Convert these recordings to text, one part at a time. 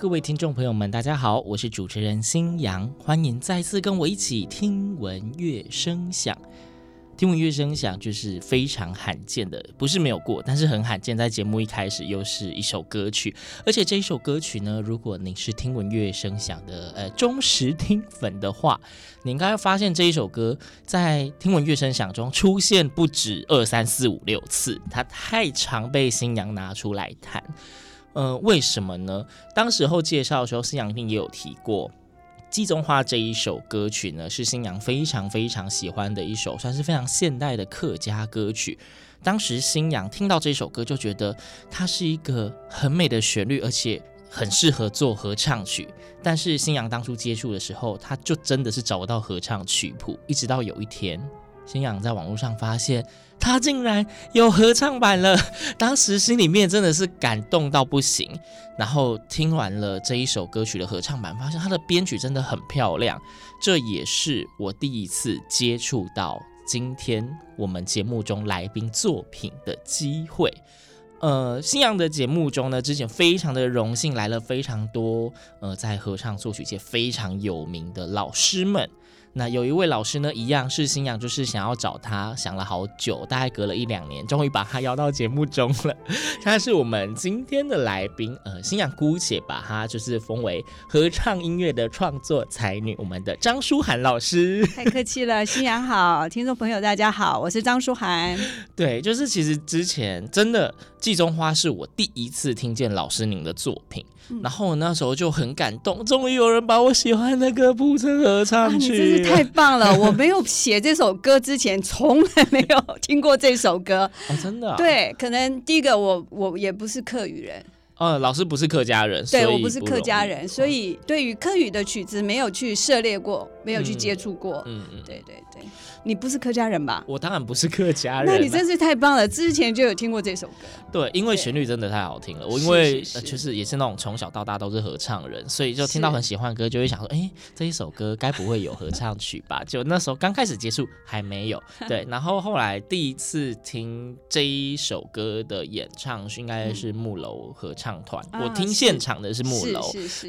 各位听众朋友们，大家好，我是主持人新阳，欢迎再次跟我一起听闻乐声响。听闻乐声响就是非常罕见的，不是没有过，但是很罕见。在节目一开始又是一首歌曲，而且这一首歌曲呢，如果你是听闻乐声响的呃忠实听粉的话，你应该会发现这一首歌在听闻乐声响中出现不止二三四五六次，它太常被新娘拿出来弹。呃，为什么呢？当时候介绍的时候，新阳一定也有提过。《季中花》这一首歌曲呢，是新阳非常非常喜欢的一首，算是非常现代的客家歌曲。当时新阳听到这首歌，就觉得它是一个很美的旋律，而且很适合做合唱曲。但是新阳当初接触的时候，他就真的是找不到合唱曲谱，一直到有一天。新阳在网络上发现，他竟然有合唱版了，当时心里面真的是感动到不行。然后听完了这一首歌曲的合唱版，发现他的编曲真的很漂亮。这也是我第一次接触到今天我们节目中来宾作品的机会。呃，星洋的节目中呢，之前非常的荣幸来了非常多呃，在合唱作曲界非常有名的老师们。那有一位老师呢，一样是新阳，就是想要找他，想了好久，大概隔了一两年，终于把他邀到节目中了。他是我们今天的来宾，呃，新阳姑且把他就是封为合唱音乐的创作才女，我们的张舒涵老师。太客气了，新阳好，听众朋友大家好，我是张舒涵。对，就是其实之前真的《季中花》是我第一次听见老师您的作品。然后我那时候就很感动，终于有人把我喜欢的歌谱成合唱曲，啊，真是太棒了！我没有写这首歌之前，从来没有听过这首歌，哦，真的，啊？对，可能第一个我我也不是客语人。呃、哦，老师不是客家人，对，我不是客家人，所以对于客语的曲子没有去涉猎过，没有去接触过。嗯嗯，对对对，你不是客家人吧？我当然不是客家人，啊，那你真是太棒了，之前就有听过这首歌。对，因为旋律真的太好听了。我因为就是也是那种从小到大都是合唱人，所以就听到很喜欢的歌，就会想说，哎，这一首歌该不会有合唱曲吧？就那时候刚开始接触还没有，对，然后后来第一次听这一首歌的演唱是应该是木楼合唱。唱团，我听现场的是木楼，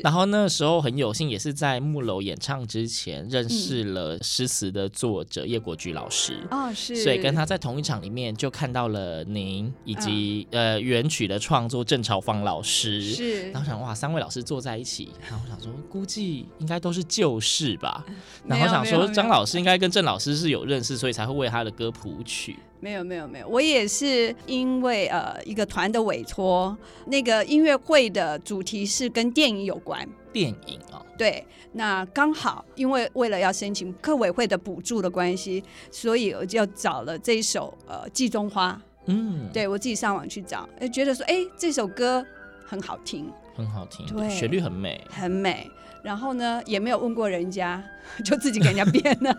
然后那时候很有幸，也是在木楼演唱之前认识了诗词的作者叶国居老师，哦是，所以跟他在同一场里面就看到了您以及、嗯、呃原曲的创作郑朝芳老师，是，然后想哇三位老师坐在一起，然后我想说估计应该都是旧事吧，然后想说张老师应该跟郑老师是有认识，所以才会为他的歌谱曲。没有没有没有，我也是因为呃一个团的委托，那个音乐会的主题是跟电影有关。电影啊、哦，对，那刚好因为为了要申请客委会的补助的关系，所以我就找了这一首呃《季中花》。嗯，对我自己上网去找，哎，觉得说哎这首歌很好听，很好听，对，旋律很美，很美。然后呢，也没有问过人家，就自己给人家编了。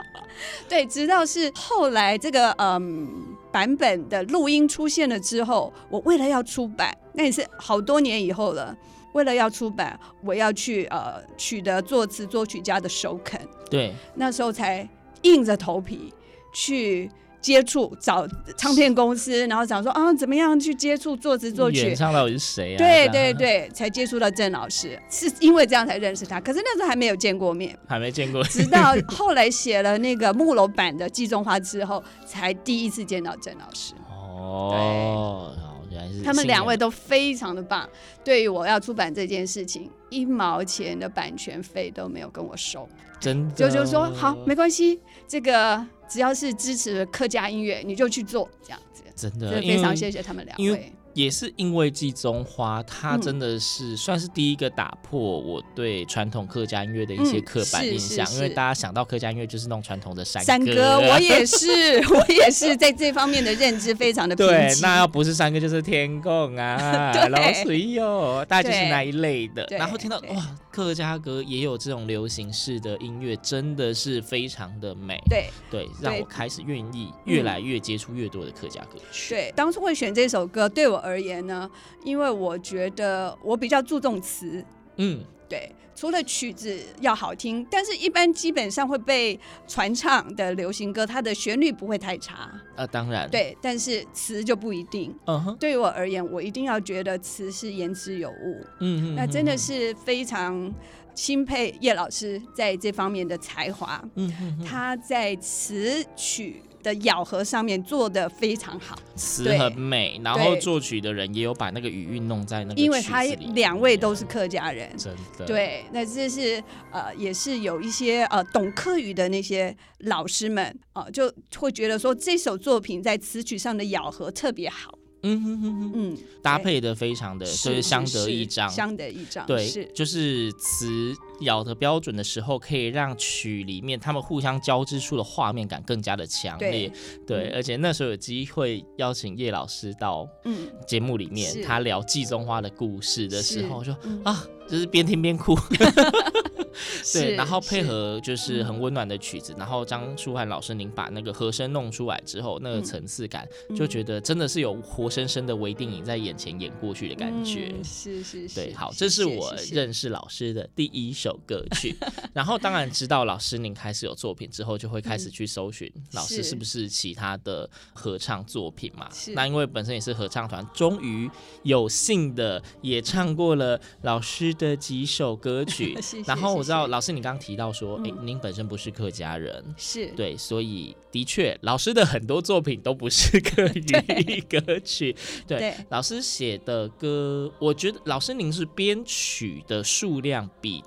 对，直到是后来这个嗯版本的录音出现了之后，我为了要出版，那也是好多年以后了。为了要出版，我要去呃取得作词作曲家的首肯。对，那时候才硬着头皮去。接触找唱片公司，然后想说啊，怎么样去接触作词作曲？原唱到底是谁啊？对对对，才接触到郑老师，是因为这样才认识他。可是那时候还没有见过面，还没见过。直到后来写了那个木楼版的《季中花》之后，才第一次见到郑老师。哦，原来是他们两位都非常的棒。对于我要出版这件事情，一毛钱的版权费都没有跟我收，真的。就就说好，没关系，这个。只要是支持客家音乐，你就去做这样子。真的，非常谢谢他们两位。也是因为季中花，它真的是算是第一个打破我对传统客家音乐的一些刻板印象，因为大家想到客家音乐就是那种传统的山歌。山歌，我也 是，我也是在这方面的认知非常的对。那要不是山歌，就是天公啊，老水哟，大家就是那一类的。然后听到哇，客家歌也有这种流行式的音乐，真的是非常的美。对对，让我开始愿意越来越接触越多的客家歌曲。对，当初会选这首歌，对我而言呢，因为我觉得我比较注重词，嗯，对，除了曲子要好听，但是一般基本上会被传唱的流行歌，它的旋律不会太差。呃，当然，，对，但是词就不一定。嗯哼，对于我而言，我一定要觉得词是言之有物。嗯嗯，那真的是非常钦佩叶老师在这方面的才华。嗯嗯嗯，他在词曲的咬合上面做的非常好，词很美，然后作曲的人也有把那个语韵弄在那个，因为他两位都是客家人，真的，对，那这是呃，也是有一些呃懂客语的那些老师们啊、呃，就会觉得说这首作品在词曲上的咬合特别好。嗯哼哼哼，嗯，搭配的非常的，就是相得益彰，相得益彰，对，是。就是词咬的标准的时候，可以让曲里面他们互相交织出的画面感更加的强烈，对，而且那时候有机会邀请叶老师到嗯。节目里面，他聊季中花的故事的时候，说、嗯、啊，就是边听边哭。对，然后配合就是很温暖的曲子，然后张舒涵老师您把那个和声弄出来之后，那个层次感就觉得真的是有活生生的微电影在眼前演过去的感觉。嗯、是是是。对，好，这是我认识老师的第一首歌曲。然后当然知道老师您开始有作品之后，就会开始去搜寻老师是不是其他的合唱作品嘛。那因为本身也是合唱团，终于有幸的也唱过了老师的几首歌曲。然后。我知道老师，你刚刚提到说，哎、嗯，您本身不是客家人，是。对，所以的确，老师的很多作品都不是客语歌曲。对，对。老师写的歌，我觉得老师您是编曲的数量比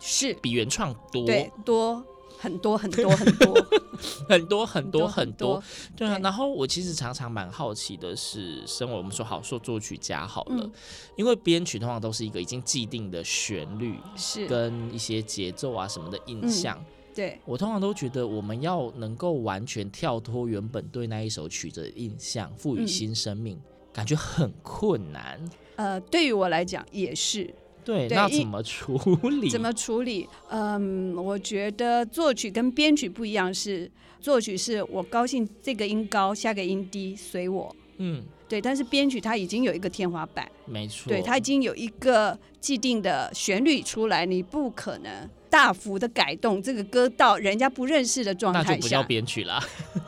是。比原创多，对，多。很多很多很多 很多很多很多，对啊。然后我其实常常蛮好奇的是，身为我们说好说作曲家好了，嗯、因为编曲通常都是一个已经既定的旋律，是跟一些节奏啊什么的印象。嗯、对我通常都觉得，我们要能够完全跳脱原本对那一首曲子的印象，赋予新生命，嗯、感觉很困难。呃，对于我来讲也是。对，那怎么处理？怎么处理？嗯，我觉得作曲跟编曲不一样是，是作曲是我高兴这个音高，下个音低随我。嗯，对。但是编曲它已经有一个天花板，没错。对，它已经有一个既定的旋律出来，你不可能大幅的改动这个歌到人家不认识的状态下，那就不叫编曲了。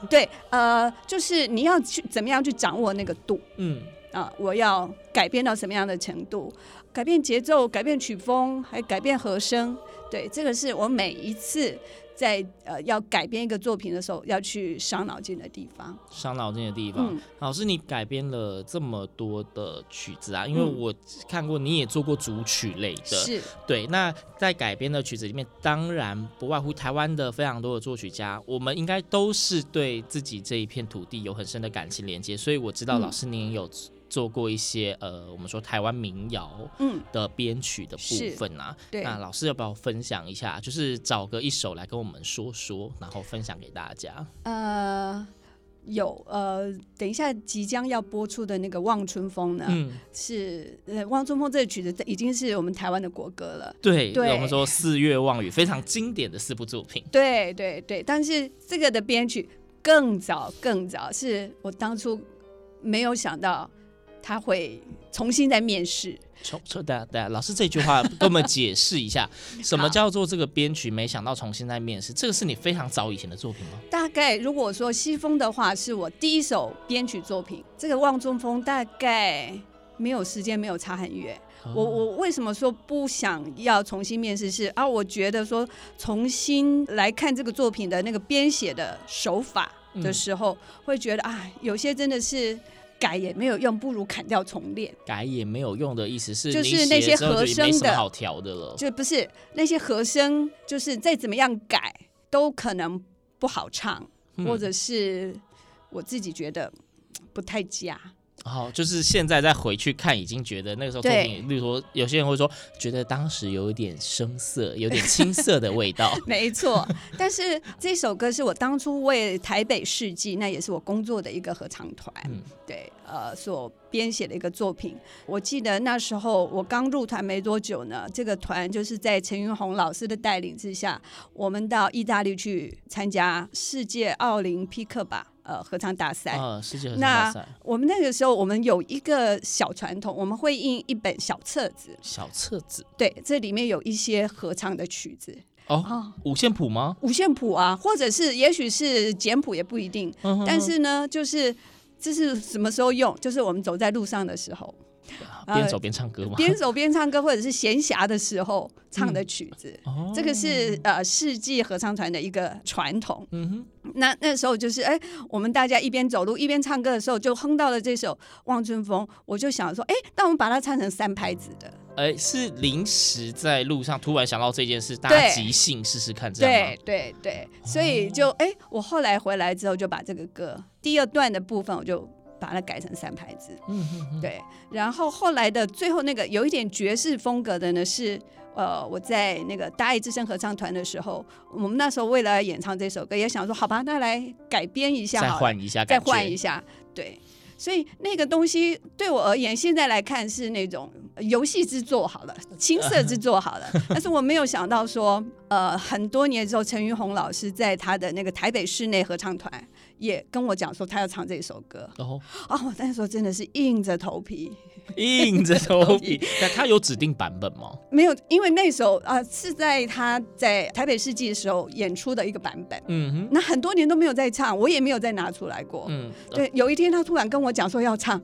对，呃，就是你要去怎么样去掌握那个度？嗯。啊，我要改变到什么样的程度？改变节奏，改变曲风，还改变和声。对，这个是我每一次在呃要改编一个作品的时候要去伤脑筋的地方。伤脑筋的地方。嗯、老师，你改编了这么多的曲子啊，因为我看过你也做过主曲类的。是。对，那在改编的曲子里面，当然不外乎台湾的非常多的作曲家，我们应该都是对自己这一片土地有很深的感情连接，所以我知道老师您也有。做过一些呃，我们说台湾民谣嗯的编曲的部分啊，对，那老师要不要分享一下？就是找个一首来跟我们说说，然后分享给大家。呃，有呃，等一下即将要播出的那个《望春风》呢，嗯，是呃《望春风》这个曲子已经是我们台湾的国歌了。对，对，我们说四月望雨非常经典的四部作品。对对对，但是这个的编曲更早更早，是我当初没有想到。他会重新再面试。重，重，等下，等下，老师这句话跟我们解释一下，什么叫做这个编曲？没想到重新再面试，这个是你非常早以前的作品吗？大概如果说西风的话，是我第一首编曲作品。这个望中风大概没有时间，没有差很远。哦、我我为什么说不想要重新面试是？是啊，我觉得说重新来看这个作品的那个编写的手法的时候，嗯、会觉得啊，有些真的是。改也没有用，不如砍掉重练。改也没有用的意思是，就是那些和声的好调的了，就不是那些和声，就是再怎么样改都可能不好唱，嗯、或者是我自己觉得不太佳。好，就是现在再回去看，已经觉得那个时候作品，例如说有些人会说，觉得当时有一点生涩，有点青涩的味道。没错，但是这首歌是我当初为台北世纪，那也是我工作的一个合唱团，嗯、对，呃，所编写的一个作品。我记得那时候我刚入团没多久呢，这个团就是在陈云红老师的带领之下，我们到意大利去参加世界奥林匹克吧。呃合唱大赛。啊，世界合唱那大赛。我们那个时候，我们有一个小传统，我们会印一本小册子，小册子。对，这里面有一些合唱的曲子。哦，哦，五线谱吗？五线谱啊，或者是也许是简谱也不一定，嗯哼但是呢，就是这是什么时候用？就是我们走在路上的时候，哼边走边唱歌吗？边走边唱歌，或者是闲暇的时候唱的曲子。哦这个是呃世纪合唱团的一个传统。嗯哼，那那时候就是哎，我们大家一边走路一边唱歌的时候，就哼到了这首《望春风》，我就想说，哎，那我们把它唱成三拍子的。哎，是临时在路上突然想到这件事，大家即兴试试看，这样对？对对，所以就哎，我后来回来之后就把这个歌第二段的部分，我就把它改成三拍子。嗯哼哼，对，然后后来的最后那个有一点爵士风格的呢是。呃，我在那个大爱之声合唱团的时候，我们那时候为了演唱这首歌，也想说，好吧，那来改编一下再，换一下，再换一。下，对。所以那个东西对我而言，现在来看是那种游戏之作好了，青涩之作好了。但是我没有想到说，呃，很多年之后，陈玉红老师在他的那个台北室内合唱团也跟我讲说，他要唱这首歌。哦，哦，我那时候真的是硬着头皮，硬着头皮。那他有指定版本吗？没有，因为那首啊、呃、是在他在台北世纪的时候演出的一个版本，嗯哼，那很多年都没有再唱，我也没有再拿出来过。嗯，对，有一天他突然跟我讲说要唱，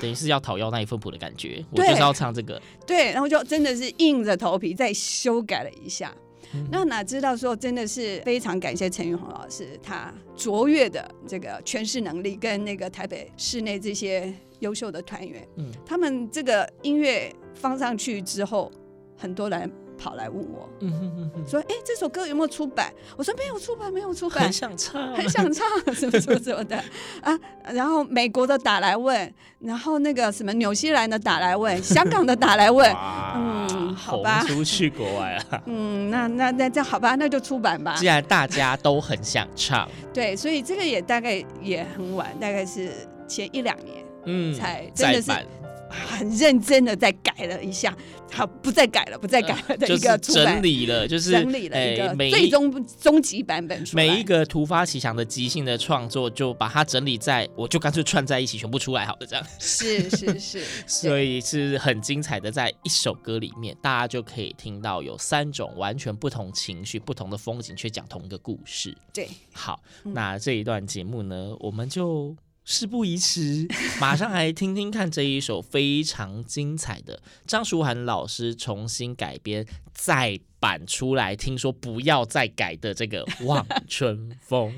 等于是要讨要那一份谱的感觉，我就是要唱这个。对，然后就真的是硬着头皮再修改了一下。嗯。那哪知道说真的是非常感谢陈玉红老师，他卓越的这个诠释能力，跟那个台北市内这些优秀的团员，嗯。他们这个音乐放上去之后，很多人跑来问我嗯哼哼哼，说：“哎，这首歌有没有出版？”我说：“没有出版，没有出版很。”想唱，很想唱什么什么什么的 啊，然后美国的打来问，然后那个什么纽西兰的打来问，香港的打来问，哇嗯好吧出去国外了。嗯，那那那这样好吧，那就出版吧既。然大家都很想唱，对，所以这个也大概也很晚，大概是前一两年嗯，才真的是很认真的再改了一下，好，不再改了，不再改了的一就是个整理了，就是整理了一个最终终极版本出来。每一个突发奇想的即兴的创作，就把它整理在，我就干脆串在一起，全部出来好了，这样。是是是，所以是很精彩的，在一首歌里面，大家就可以听到有三种完全不同情绪、不同的风景，却讲同一个故事。对。好，嗯那这一段节目呢，我们就事不宜迟，马上来听听看这一首非常精彩的张韶涵老师重新改编再版出来，听说不要再改的这个《望春风》。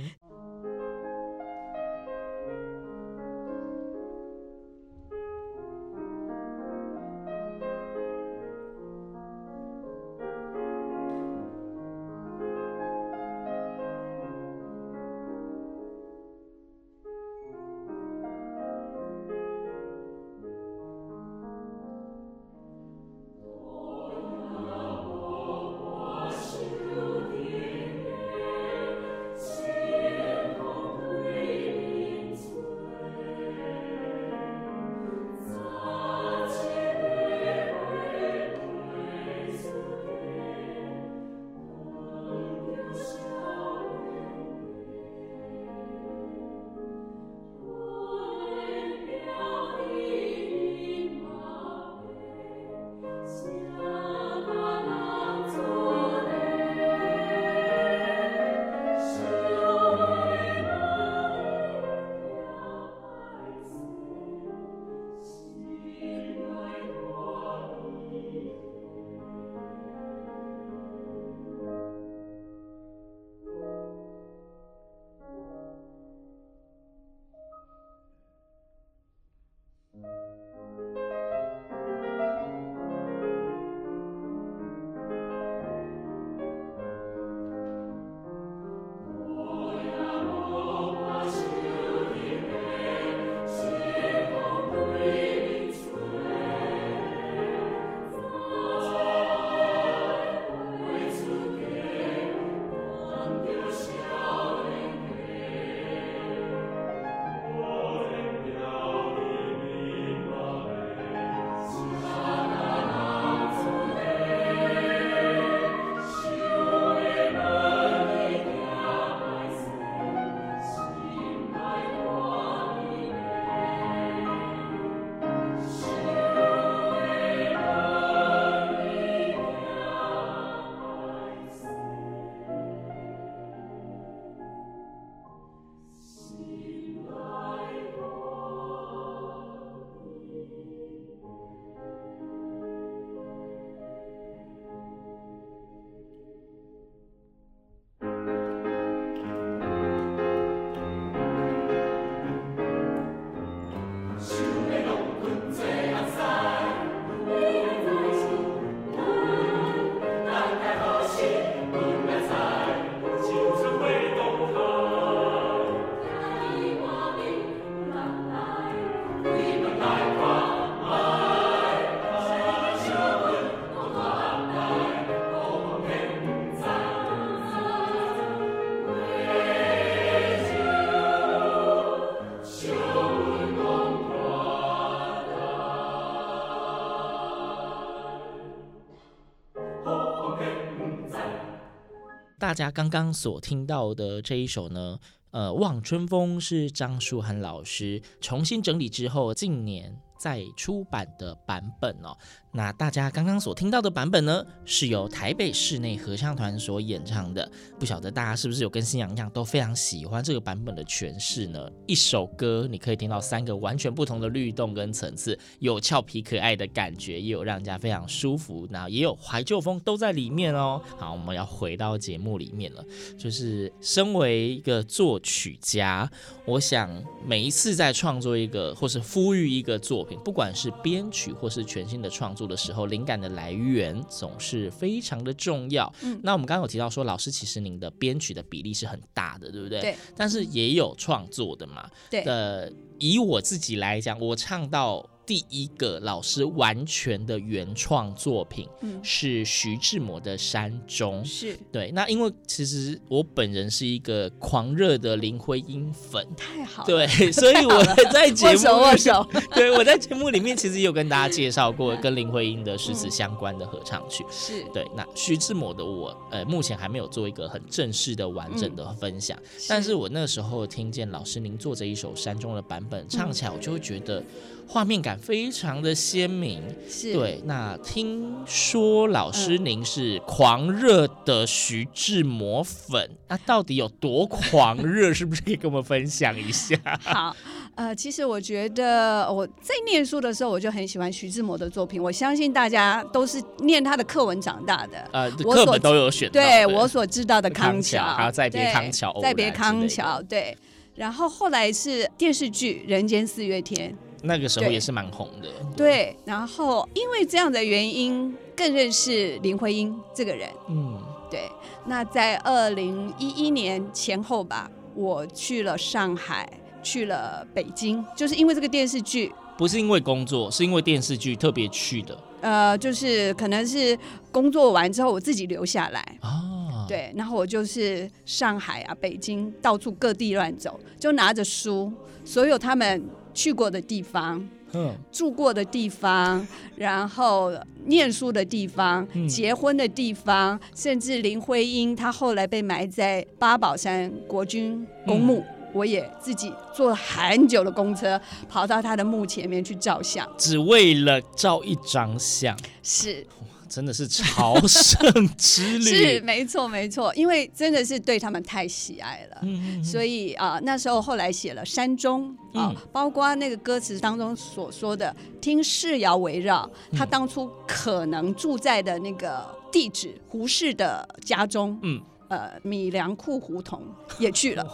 大家刚刚所听到的这一首呢，呃，《望春风》是张树涵老师重新整理之后，近年再出版的版本哦。那大家刚刚所听到的版本呢，是由台北室内合唱团所演唱的。不晓得大家是不是有跟新阳一样，都非常喜欢这个版本的诠释呢？一首歌你可以听到三个完全不同的律动跟层次，有俏皮可爱的感觉，也有让人家非常舒服，那也有怀旧风都在里面哦。好，我们要回到节目里面了。就是身为一个作曲家，我想每一次在创作一个或是呼吁一个作品，不管是编曲或是全新的创作。的时候，灵感的来源总是非常的重要。嗯，那我们刚刚有提到说，老师其实您的编曲的比例是很大的，对不对？对。但是也有创作的嘛。对。呃，以我自己来讲，我唱到。第一个老师完全的原创作品，嗯，是徐志摩的《山中》。是。对，那因为其实我本人是一个狂热的林徽因粉，太好了，对，所以我在节目握手，握手。对，我在节目里面其实有跟大家介绍过跟林徽因的诗词相关的合唱曲，是。对。那徐志摩的我，呃，目前还没有做一个很正式的完整的分享，嗯，但是我那时候听见老师您做这一首《山中》的版本唱起来，我就会觉得。画面感非常的鲜明，是对。那听说老师您是狂热的徐志摩粉，嗯、那到底有多狂热？是不是可以跟我们分享一下？好，呃，其实我觉得我在念书的时候，我就很喜欢徐志摩的作品。我相信大家都是念他的课文长大的，呃，课本都有选。对我所知道的康桥，还有再别康桥，再别康桥，对。然后后来是电视剧《人间四月天》。那个时候也是蛮红的，对，对。然后因为这样的原因，更认识林徽因这个人。嗯，对。那在二零一一年前后吧，我去了上海，去了北京，就是因为这个电视剧。不是因为工作，是因为电视剧特别去的。呃，就是可能是工作完之后，我自己留下来。哦，对。然后我就是上海啊、北京到处各地乱走，就拿着书，所有他们。去过的地方，嗯，住过的地方，然后念书的地方，嗯，结婚的地方，甚至林徽因她后来被埋在八宝山国军公墓，嗯，我也自己坐了很久的公车跑到她的墓前面去照相，只为了照一张相。是。真的是朝圣之旅，是没错没错，因为真的是对他们太喜爱了，嗯嗯，所以啊、呃，那时候后来写了《山中》啊、呃，包括那个歌词当中所说的“听世谣围绕”，他当初可能住在的那个地址胡适的家中，嗯，呃，米粮库胡同也去了，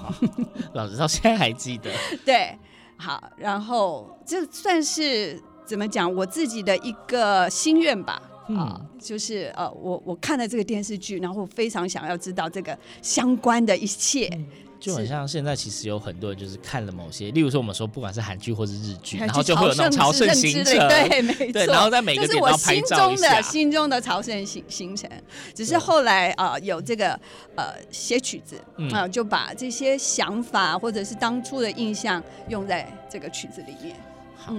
老师到现在还记得，对，好，然后这算是怎么讲我自己的一个心愿吧。啊、嗯，就是呃，我我看了这个电视剧，然后非常想要知道这个相关的一切，嗯、就很像现在其实有很多人就是看了某些，例如说我们说不管是韩剧或是日剧，然后就会有那种朝圣行程，对，没错，对，然后在每个点都拍照一下。这是我心中的心中的朝圣行行程，只是后来啊、呃、有这个呃写曲子啊、嗯呃，就把这些想法或者是当初的印象用在这个曲子里面。好，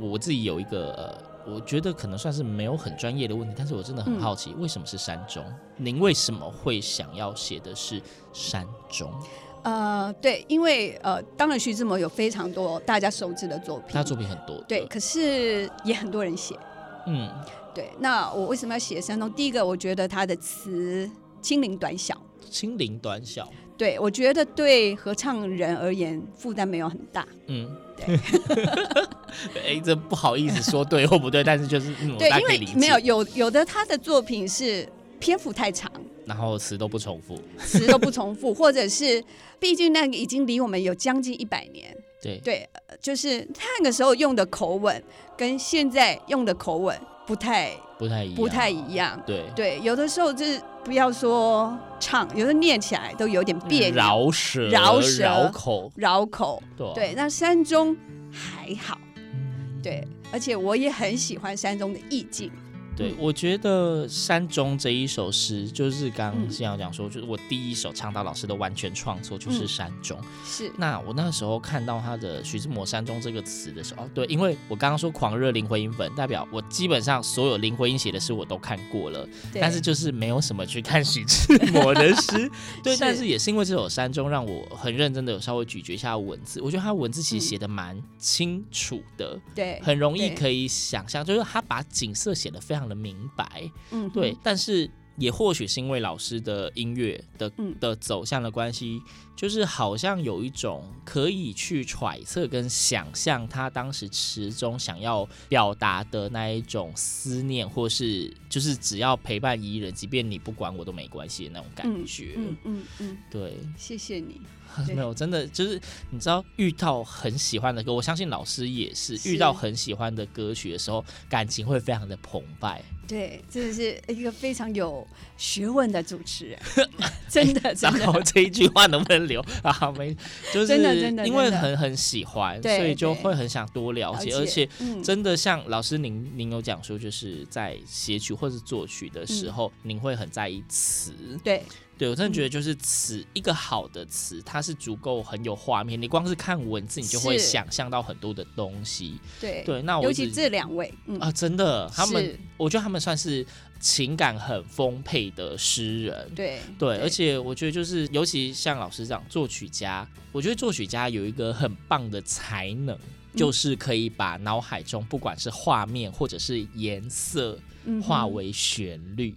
我、自己有一个。呃我觉得可能算是没有很专业的问题，但是我真的很好奇，为什么是山中？嗯、您为什么会想要写的是山中？呃，对，因为呃，当然徐志摩有非常多大家熟知的作品，他作品很多，对，可是也很多人写，嗯，对。那我为什么要写山中？第一个，我觉得他的词轻灵短小，轻灵短小，对，我觉得对合唱人而言负担没有很大，嗯。哎、欸，这不好意思说对或不对，但是就是嗯，对。因为没有有有的他的作品是篇幅太长，然后词都不重复，词都不重复，或者是毕竟那个已经离我们有将近一百年，对。对，就是那个时候用的口吻跟现在用的口吻不太不太一样，不太一样，对。对，有的时候就是不要说唱，有的念起来都有点别扭，饶舌、饶舌、绕口、绕口，对，对，那山中还好。对，而且我也很喜欢山中的意境。对，嗯。我觉得《山中》这一首诗，就是刚刚嗯信阳讲说，就是我第一首唱到老师的完全创作就是《山中》。是。那我那时候看到他的徐志摩《山中》这个词的时候，哦，对，因为我刚刚说狂热林徽因粉，代表我基本上所有林徽因写的诗我都看过了，对。但是就是没有什么去看徐志摩的诗。对，是。但是也是因为这首《山中》，让我很认真的有稍微咀嚼一下文字，我觉得他文字其实写的蛮清楚的，对，很容易可以想象，就是他把景色写的非常的明白。嗯对，但是也或许是因为老师的音乐的嗯的走向的关系，就是好像有一种可以去揣测跟想象他当时词中想要表达的那一种思念，或是就是只要陪伴一人，即便你不管我都没关系的那种感觉。嗯嗯嗯，对，谢谢你。对 没有，真的就是你知道，遇到很喜欢的歌，我相信老师也是是遇到很喜欢的歌曲的时候，感情会非常的澎湃。对，真的是一个非常有学问的主持人，真的真 然后。这一句话能不能留 啊？没，就是真的真的因为很很喜欢，所以就会很想多了解，而且嗯真的像老师您您有讲说，就是在写曲或是作曲的时候，您会很在意词。对对我真的觉得就是词，一个好的词，它是足够很有画面，你光是看文字，你就会想象到很多的东西。对对，那我尤其这两位，嗯，啊，真的，他们我觉得他们算是情感很丰沛的诗人。对对，而且我觉得就是，尤其像老师这样作曲家，我觉得作曲家有一个很棒的才能，嗯。就是可以把脑海中不管是画面或者是颜色化为旋律。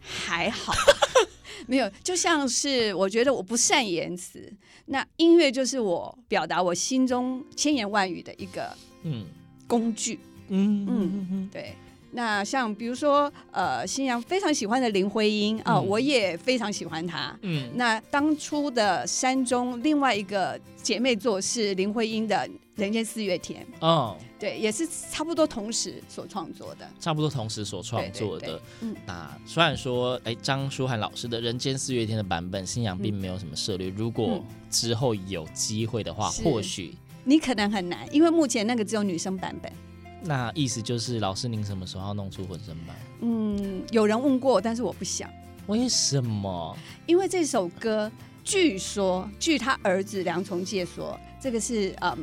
还好，没有，就像是我觉得我不善言辞，那音乐就是我表达我心中千言万语的一个嗯。工具。嗯嗯嗯。嗯对，那像比如说，呃，新阳非常喜欢的林徽因啊、嗯我也非常喜欢她。嗯那当初的山中另外一个姐妹作是林徽因的《人间四月天》，哦，对，也是差不多同时所创作的。差不多同时所创对对对作的。嗯那虽然说，哎，张舒涵老师的《人间四月天》的版本，新阳并没有什么涉猎。如果之后有机会的话，是或许你可能很难，因为目前那个只有女生版本。那意思就是，老师您什么时候要弄出混声版？嗯，有人问过，但是我不想，为什么？因为这首歌据说，据他儿子梁从诫说，这个是嗯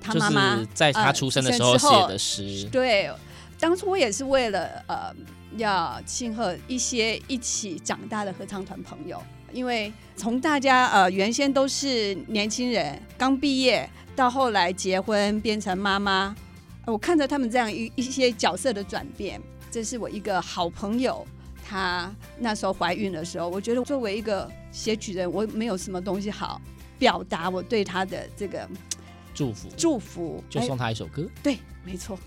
他妈妈、就是在他出生的时候写的诗。对，当初我也是为了呃要庆贺一些一起长大的合唱团朋友，因为从大家呃原先都是年轻人刚毕业，到后来结婚变成妈妈，我看着他们这样一一些角色的转变，这是我一个好朋友。她那时候怀孕的时候，我觉得作为一个写曲人，我没有什么东西好表达我对她的这个祝福，祝福，就送她一首歌。对，没错，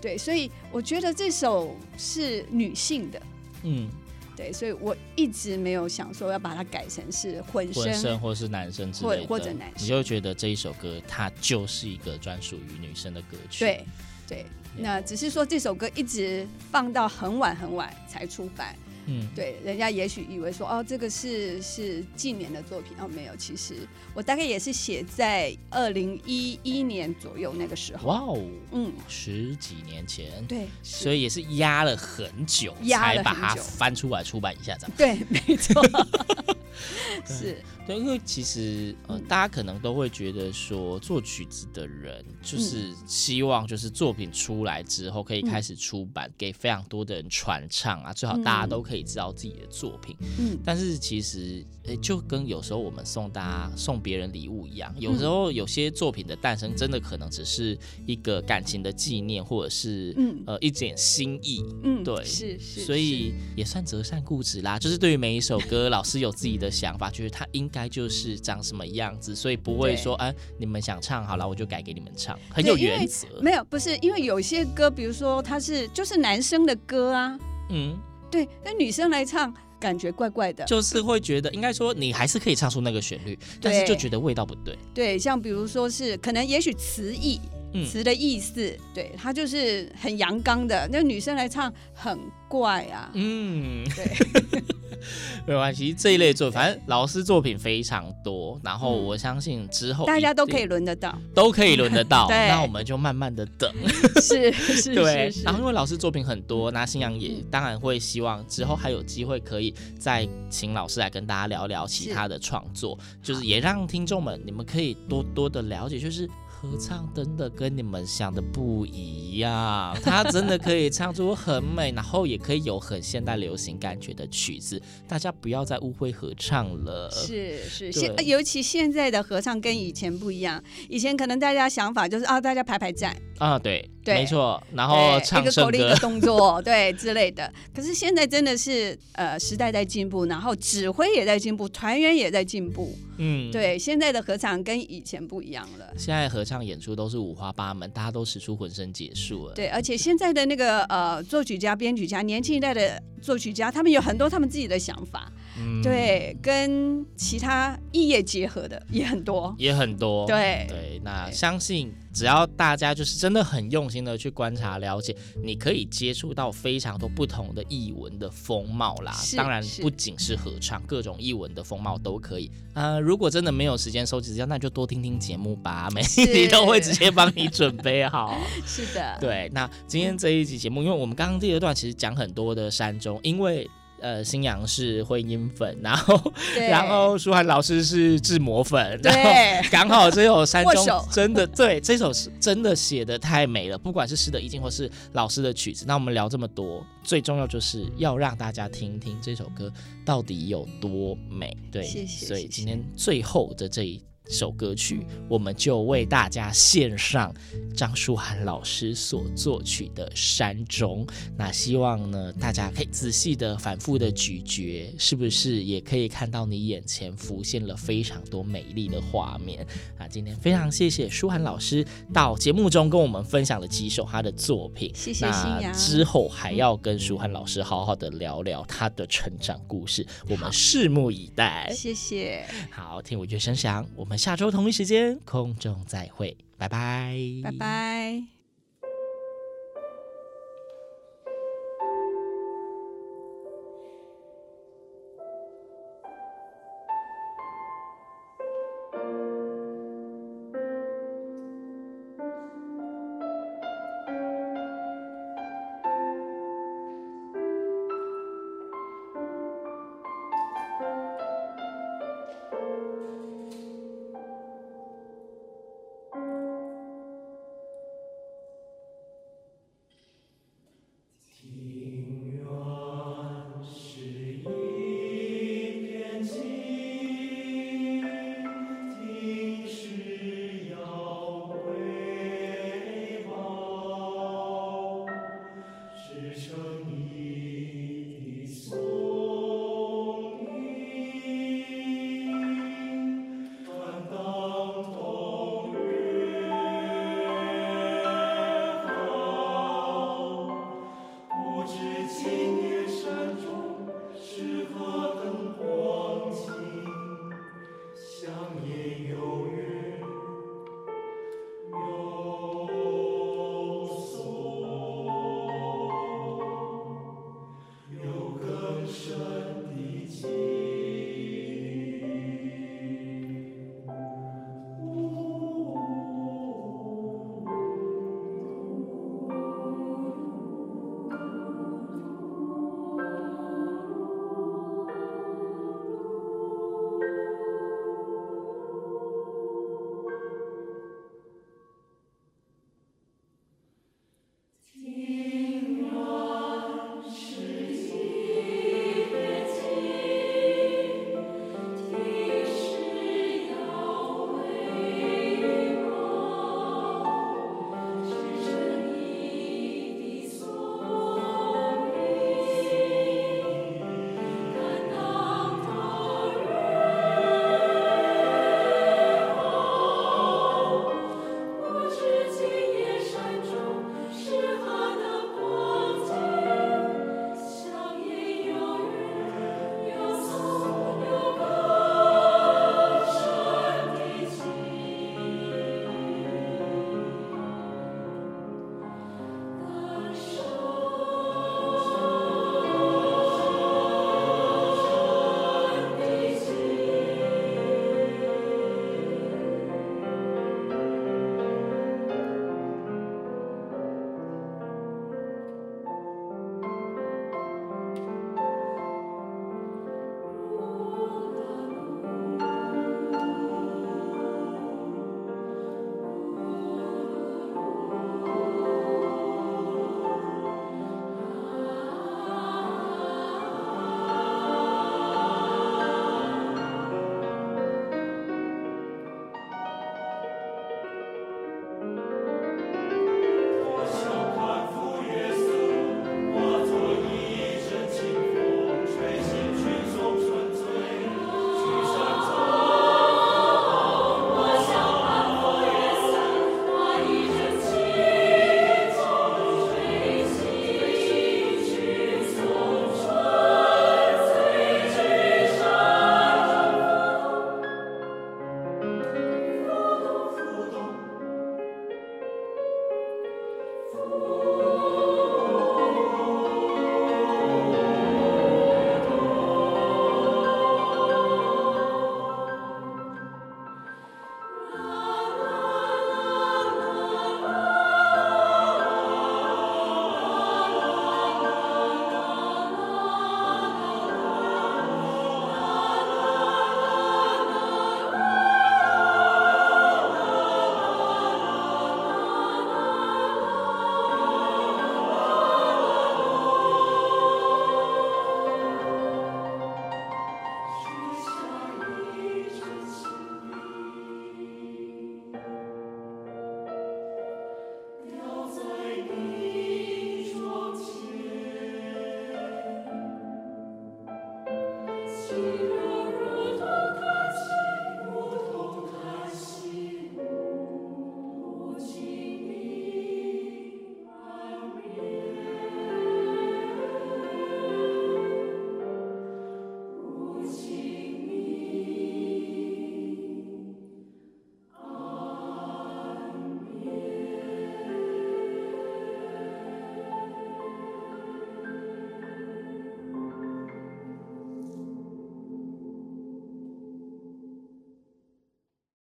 对，所以我觉得这首是女性的，嗯，对，所以我一直没有想说要把它改成是混声，混声或是男生之类的，或或者男生你就觉得这一首歌它就是一个专属于女生的歌曲。对对，那只是说这首歌一直放到很晚很晚才出版，嗯，对，人家也许以为说哦，这个是是近年的作品，哦，没有，其实我大概也是写在二零一一年左右那个时候，哇哦，嗯，十几年前，对，所以也是压了很久压了才把它很久。翻出来出版一下，这样。对，没错，是，对，因为其实呃，嗯大家可能都会觉得说，做曲子的人就是希望就是作品出来之后可以开始出版，给非常多的人传唱啊，最好大家都可以知道自己的作品。嗯，但是其实，诶，就跟有时候我们送大家送别人礼物一样，有时候有些作品的诞生，真的可能只是一个感情的纪念，或者是嗯呃一点心意。嗯，对，是是，所以也算折扇固执啦。就是对于每一首歌，老师有自己的想法，就是它应该就是长什么样子，所以不会说，哎，你们想唱好了，我就改给你们唱，很有原则。没有，不是因为有些歌，比如说它是就是男生的歌啊，嗯，对，那女生来唱感觉怪怪的。就是会觉得，应该说你还是可以唱出那个旋律，但是就觉得味道不对。对，像比如说是可能也许词意，嗯词的意思，对，它就是很阳刚的，那女生来唱很怪啊。嗯，对，没关系，这一类作品，反正老师作品非常多，然后我相信之后大家都可以以轮得到。都可以轮得到，对那我们就慢慢的等。是是对是，是然后因为老师作品很多，那新阳也当然会希望之后还有机会可以再请老师来跟大家聊聊其他的创作，就是也让听众们你们可以多多的了解，就是。合唱真的跟你们想的不一样，他真的可以唱出很美，然后也可以有很现代流行感觉的曲子。大家不要再误会合唱了。是是，现尤其现在的合唱跟以前不一样，以前可能大家想法就是啊，大家排排站，啊，对，对没错，然后唱一个口令一个，动作，对之类的。可是现在真的是呃时代在进步，然后指挥也在进步，团员也在进步。嗯，。对，现在的合唱跟以前不一样了。现在合唱演出都是五花八门，大家都使出浑身解数了。对，而且现在的那个呃作曲家、编曲家，年轻一代的作曲家，他们有很多他们自己的想法，嗯，对，跟其他异业结合的也很多。也很多。对对，那相信只要大家就是真的很用心的去观察了解，你可以接触到非常多不同的译文的风貌啦。当然不仅是合唱，各种译文的风貌都可以。呃，如果真的没有时间收集资料，那就多听听节目吧，每一集都会直接帮你准备好。是的，对，那今天这一集节目，因为我们刚刚第二段其实讲很多的山中，因为呃新阳是婚姻粉，然后 然后舒涵老师是志摩粉，然后刚好这首山中 真的对这首是真的写的太美了，不管是诗的意境或是老师的曲子。那我们聊这么多，最重要就是要让大家听听这首歌到底有多美。对，谢谢谢谢所以今天最后的这一。首歌曲，我们就为大家献上张舒涵老师所作曲的《山中》。那希望呢，大家可以仔细的、反复的咀嚼，是不是也可以看到你眼前浮现了非常多美丽的画面？啊，今天非常谢谢舒涵老师到节目中跟我们分享了几首他的作品。谢谢那之后还要跟舒涵老师好好的聊聊他的成长故事，我们拭目以待。谢谢，好，听我乐声响，我们下周同一时间空中再会，拜拜，拜拜。